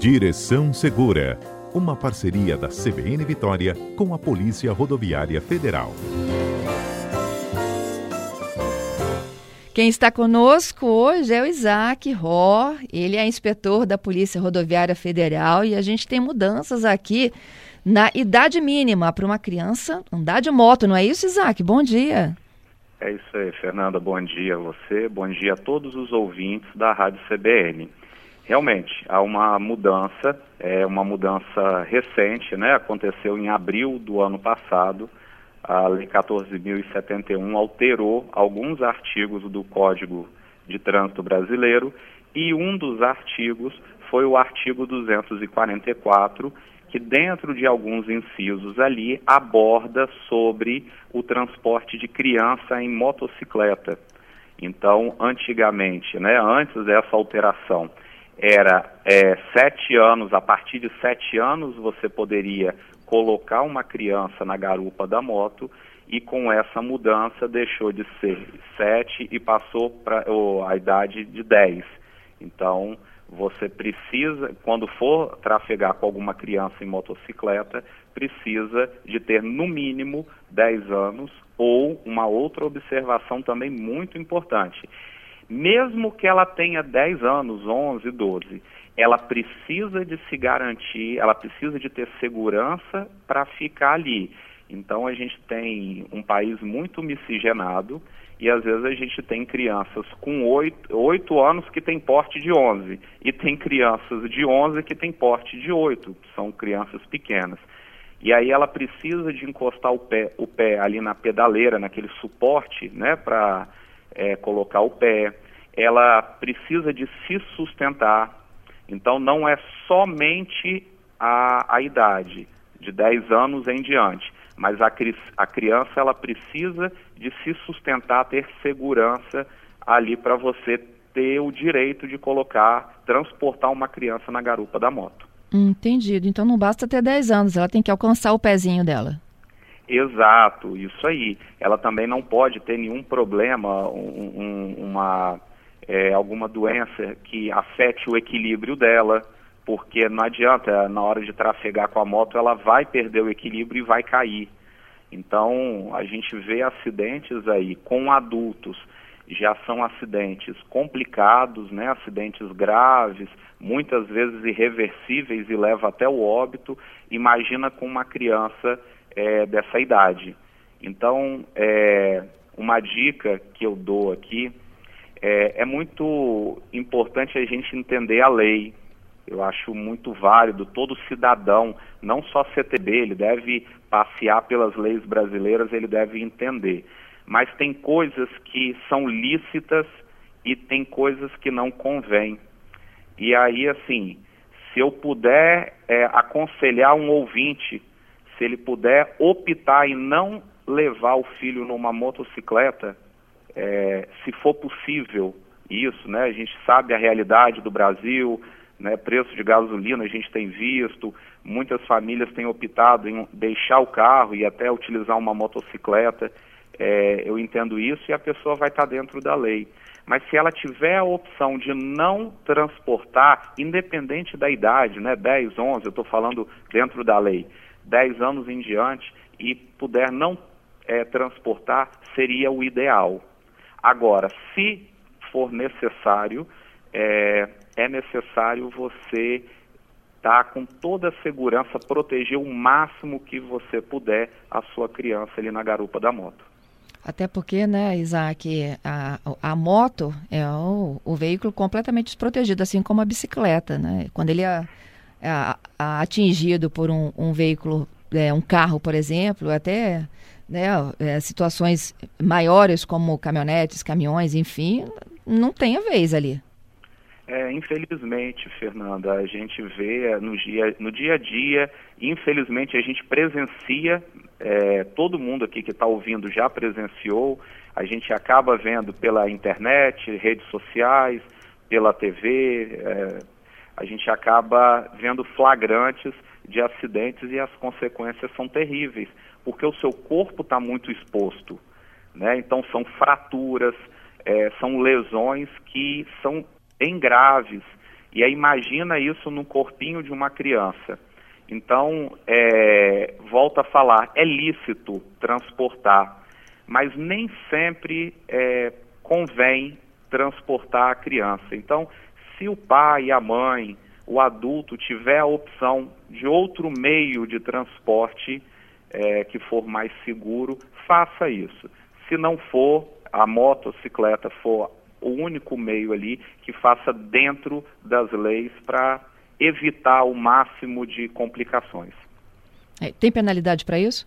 Direção Segura, uma parceria da CBN Vitória com a Polícia Rodoviária Federal. Quem está conosco hoje é o Isaac Ró, ele é inspetor da Polícia Rodoviária Federal e a gente tem mudanças aqui na idade mínima para uma criança andar de moto, não é isso, Isaac? Bom dia. É isso aí, Fernanda. Bom dia a você, bom dia a todos os ouvintes da Rádio CBN. Realmente, há uma mudança, é uma mudança recente, né? Aconteceu em abril do ano passado. A Lei 14.071 alterou alguns artigos do Código de Trânsito Brasileiro e um dos artigos foi o artigo 244, que dentro de alguns incisos ali aborda sobre o transporte de criança em motocicleta. Então, antigamente, né, antes dessa alteração, era é, sete anos, a partir de sete anos você poderia colocar uma criança na garupa da moto e com essa mudança deixou de ser sete e passou para a idade de dez. Então, você precisa, quando for trafegar com alguma criança em motocicleta, precisa de ter no mínimo 10 anos ou uma outra observação também muito importante. Mesmo que ela tenha 10 anos, 11, 12, ela precisa de se garantir, ela precisa de ter segurança para ficar ali. Então a gente tem um país muito miscigenado e às vezes a gente tem crianças com 8, 8 anos que tem porte de 11 e tem crianças de 11 que tem porte de 8, que são crianças pequenas. E aí ela precisa de encostar o pé, o pé ali na pedaleira, naquele suporte, né, para é, colocar o pé. Ela precisa de se sustentar. Então não é somente a, a idade, de 10 anos em diante mas a, a criança ela precisa de se sustentar, ter segurança ali para você ter o direito de colocar, transportar uma criança na garupa da moto. Entendido. Então não basta ter 10 anos, ela tem que alcançar o pezinho dela. Exato, isso aí. Ela também não pode ter nenhum problema, um, um, uma, é, alguma doença que afete o equilíbrio dela porque não adianta, na hora de trafegar com a moto, ela vai perder o equilíbrio e vai cair. Então, a gente vê acidentes aí com adultos, já são acidentes complicados, né? acidentes graves, muitas vezes irreversíveis e leva até o óbito. Imagina com uma criança é, dessa idade. Então, é, uma dica que eu dou aqui é, é muito importante a gente entender a lei, eu acho muito válido todo cidadão, não só CTB, ele deve passear pelas leis brasileiras, ele deve entender. Mas tem coisas que são lícitas e tem coisas que não convêm. E aí, assim, se eu puder é, aconselhar um ouvinte, se ele puder optar em não levar o filho numa motocicleta, é, se for possível isso, né? A gente sabe a realidade do Brasil, né, preço de gasolina a gente tem visto, muitas famílias têm optado em deixar o carro e até utilizar uma motocicleta. É, eu entendo isso e a pessoa vai estar dentro da lei. Mas se ela tiver a opção de não transportar, independente da idade, né, 10, 11, eu estou falando dentro da lei, 10 anos em diante, e puder não é, transportar, seria o ideal. Agora, se for necessário, é, é necessário você estar tá com toda a segurança, proteger o máximo que você puder a sua criança ali na garupa da moto. Até porque, né, Isaac, a, a moto é o, o veículo completamente desprotegido, assim como a bicicleta, né? Quando ele é, é atingido por um, um veículo, é, um carro, por exemplo, até né, é, situações maiores como caminhonetes, caminhões, enfim, não tem a vez ali. É, infelizmente, Fernanda, a gente vê no dia, no dia a dia, infelizmente a gente presencia, é, todo mundo aqui que está ouvindo já presenciou, a gente acaba vendo pela internet, redes sociais, pela TV, é, a gente acaba vendo flagrantes de acidentes e as consequências são terríveis, porque o seu corpo está muito exposto, né? Então são fraturas, é, são lesões que são bem graves E aí imagina isso no corpinho de uma criança. Então, é, volta a falar, é lícito transportar, mas nem sempre é, convém transportar a criança. Então, se o pai a mãe, o adulto tiver a opção de outro meio de transporte é, que for mais seguro, faça isso. Se não for, a motocicleta for o único meio ali que faça dentro das leis para evitar o máximo de complicações. É, tem penalidade para isso?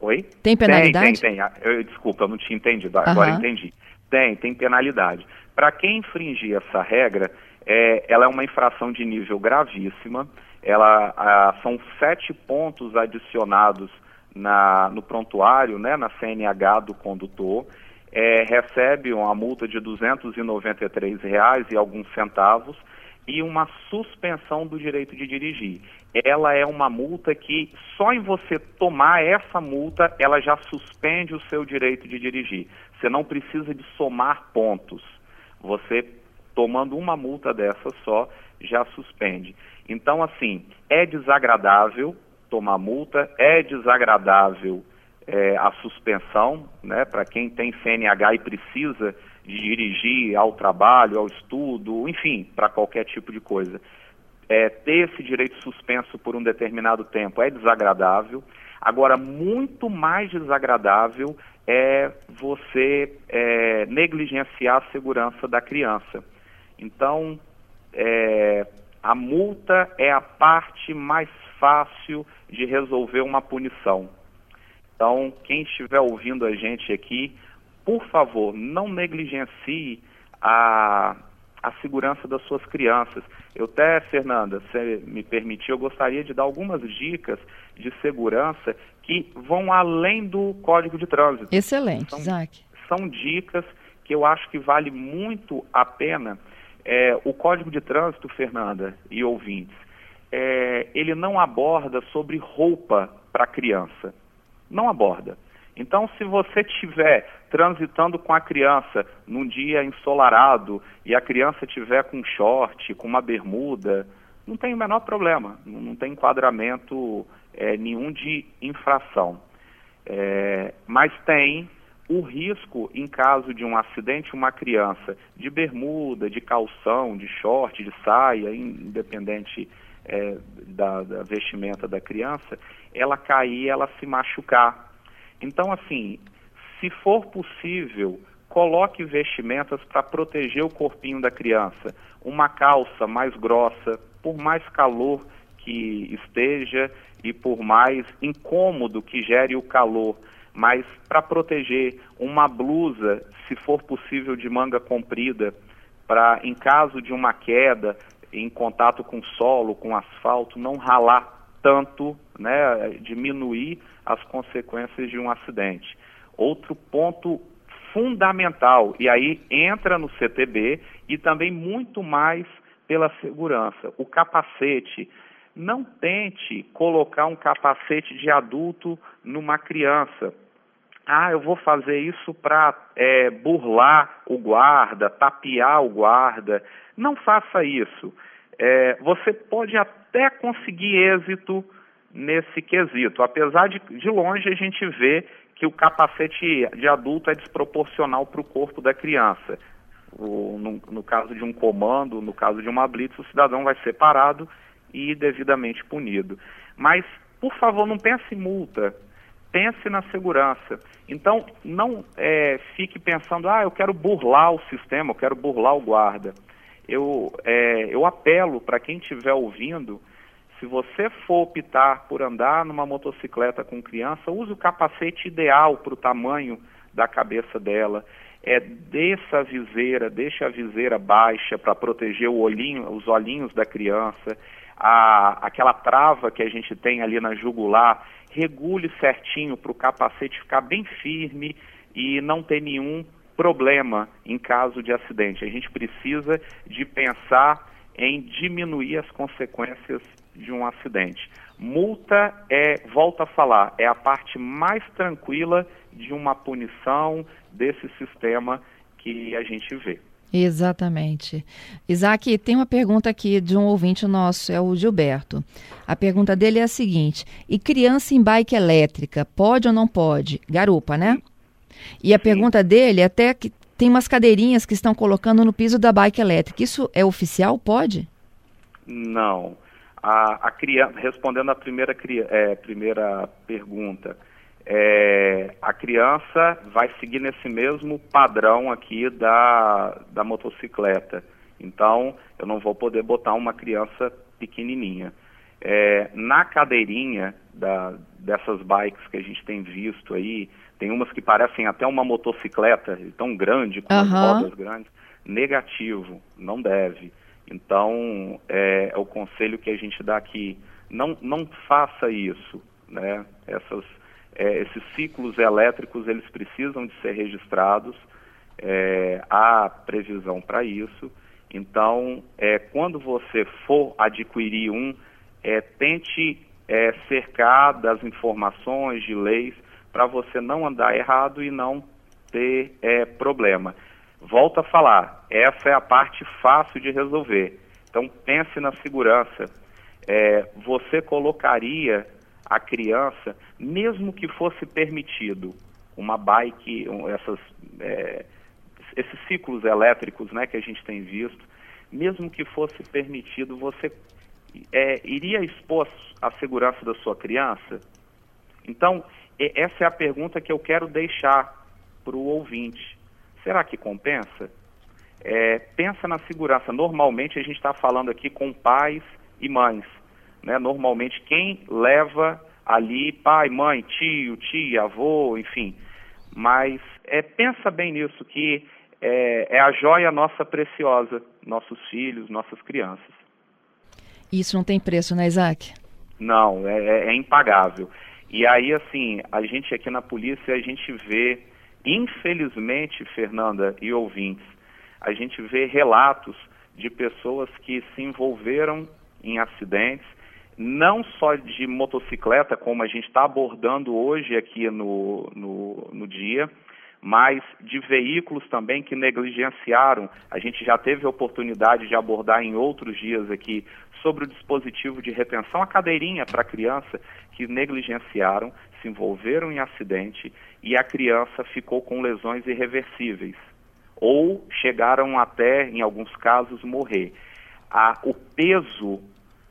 Oi? Tem penalidade? Tem, tem, tem. Ah, eu, desculpa, eu não tinha entendido. Agora uhum. entendi. Tem, tem penalidade. Para quem infringir essa regra, é, ela é uma infração de nível gravíssima. Ela ah, são sete pontos adicionados na, no prontuário, né, na CNH do condutor. É, recebe uma multa de 293 reais e alguns centavos e uma suspensão do direito de dirigir. Ela é uma multa que só em você tomar essa multa, ela já suspende o seu direito de dirigir. Você não precisa de somar pontos. Você tomando uma multa dessa só, já suspende. Então, assim, é desagradável tomar multa, é desagradável é, a suspensão, né, para quem tem CNH e precisa de dirigir ao trabalho, ao estudo, enfim, para qualquer tipo de coisa. É, ter esse direito suspenso por um determinado tempo é desagradável. Agora, muito mais desagradável é você é, negligenciar a segurança da criança. Então, é, a multa é a parte mais fácil de resolver uma punição. Então, quem estiver ouvindo a gente aqui, por favor, não negligencie a, a segurança das suas crianças. Eu até, Fernanda, se me permitir, eu gostaria de dar algumas dicas de segurança que vão além do Código de Trânsito. Excelente, são, Isaac. São dicas que eu acho que vale muito a pena. É, o Código de Trânsito, Fernanda e ouvintes, é, ele não aborda sobre roupa para criança. Não aborda. Então, se você estiver transitando com a criança num dia ensolarado e a criança estiver com short, com uma bermuda, não tem o menor problema, não tem enquadramento é, nenhum de infração. É, mas tem o risco, em caso de um acidente, uma criança de bermuda, de calção, de short, de saia, independente é, da, da vestimenta da criança, ela cair, ela se machucar. Então, assim, se for possível, coloque vestimentas para proteger o corpinho da criança. Uma calça mais grossa, por mais calor que esteja e por mais incômodo que gere o calor, mas para proteger uma blusa, se for possível, de manga comprida, para em caso de uma queda, em contato com solo, com asfalto, não ralar tanto, né, diminuir as consequências de um acidente. Outro ponto fundamental, e aí entra no CTB e também muito mais pela segurança, o capacete. Não tente colocar um capacete de adulto numa criança. Ah, eu vou fazer isso para é, burlar o guarda, tapear o guarda. Não faça isso. É, você pode até conseguir êxito nesse quesito, apesar de de longe a gente ver que o capacete de adulto é desproporcional para o corpo da criança. O, no, no, caso de um comando, no caso de uma blitz, o cidadão vai ser parado e devidamente punido. Mas, por favor, não pense em multa, pense na segurança. Então, não é, fique pensando, ah, eu quero burlar o sistema, eu quero burlar o guarda. Eu, é, eu apelo para quem estiver ouvindo se você for optar por andar numa motocicleta com criança, use o capacete ideal para o tamanho da cabeça dela. É, desça a viseira, deixe a viseira baixa para proteger olhinho, os olhinhos da criança. A, aquela trava que a gente tem ali na jugular, regule certinho para o capacete ficar bem firme e não ter nenhum problema em caso de acidente. A gente precisa de pensar em diminuir as consequências de um acidente. Multa é, volta a falar, é a parte mais tranquila de uma punição desse sistema que a gente vê. Exatamente. Isaac, tem uma pergunta aqui de um ouvinte nosso, é o Gilberto. A pergunta dele é a seguinte: e criança em bike elétrica, pode ou não pode? Garupa, né? E a pergunta dele é até que tem umas cadeirinhas que estão colocando no piso da bike elétrica. Isso é oficial? Pode? Não. A, a criança, respondendo a primeira, é, primeira pergunta, é, a criança vai seguir nesse mesmo padrão aqui da, da motocicleta. Então, eu não vou poder botar uma criança pequenininha. É, na cadeirinha da, dessas bikes que a gente tem visto aí, tem umas que parecem até uma motocicleta, tão grande, com uhum. rodas grandes. Negativo, não deve. Então, é, é, o conselho que a gente dá aqui. Não, não faça isso. Né? Essas é, esses ciclos elétricos eles precisam de ser registrados, é, há previsão para isso. Então, é, quando você for adquirir um, é, tente é, cercar das informações de leis para você não andar errado e não ter é, problema. Volto a falar, essa é a parte fácil de resolver. Então pense na segurança. você colocaria a criança, mesmo que fosse permitido uma bike, essas, é, esses ciclos elétricos né, que a gente tem visto, mesmo que fosse permitido, você é, iria expor a segurança da sua criança? Então, essa é a pergunta que eu quero deixar para o ouvinte. Será que compensa? É, pensa na segurança. Normalmente a gente está falando aqui com pais e mães. Né? Normalmente, quem leva ali, pai, mãe, tio, tia, avô, enfim. Mas é, pensa bem nisso, que é, é a joia nossa preciosa, nossos filhos, nossas crianças. Isso não tem preço, né, Isaac? Não, é, é, é impagável. E aí, assim, a gente aqui na polícia, a gente vê, infelizmente, Fernanda e ouvintes, a gente vê relatos de pessoas que se envolveram em acidentes, não só de motocicleta, como a gente está abordando hoje aqui no, no, no dia, mas de veículos também que negligenciaram. A gente já teve a oportunidade de abordar em outros dias aqui sobre o dispositivo de retenção, a cadeirinha para a criança, que negligenciaram, se envolveram em acidente e a criança ficou com lesões irreversíveis ou chegaram até, em alguns casos, morrer. O peso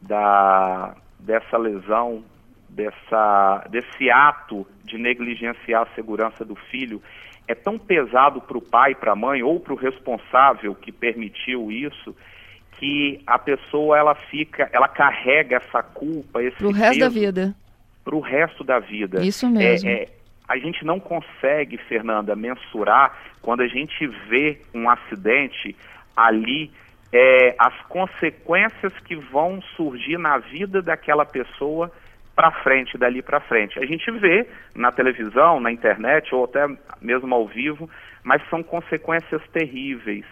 da, dessa lesão, dessa, desse ato de negligenciar a segurança do filho é tão pesado para o pai, para a mãe ou para o responsável que permitiu isso, que a pessoa ela fica, ela carrega essa culpa, esse pro resto da vida, para o resto da vida. Isso mesmo. É, é, a gente não consegue, Fernanda, mensurar quando a gente vê um acidente ali é, as consequências que vão surgir na vida daquela pessoa para frente, dali para frente. A gente vê na televisão, na internet ou até mesmo ao vivo, mas são consequências terríveis,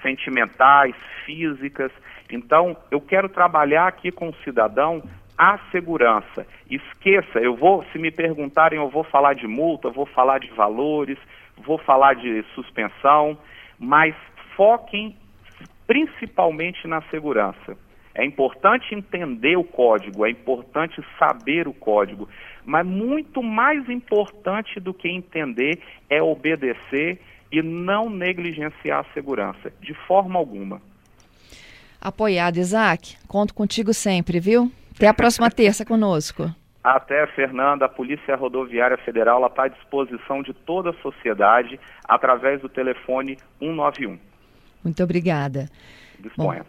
sentimentais, físicas. Então, eu quero trabalhar aqui com o cidadão a segurança. Esqueça, eu vou, se me perguntarem, eu vou falar de multa, vou falar de valores, vou falar de suspensão, mas foquem principalmente na segurança. É importante entender o código, é importante saber o código, mas muito mais importante do que entender é obedecer e não negligenciar a segurança, de forma alguma. Apoiado, Isaac. Conto contigo sempre, viu? Até a próxima terça conosco. Até, Fernanda, a Polícia Rodoviária Federal está à disposição de toda a sociedade através do telefone 191. Muito obrigada. Disponha. Bom,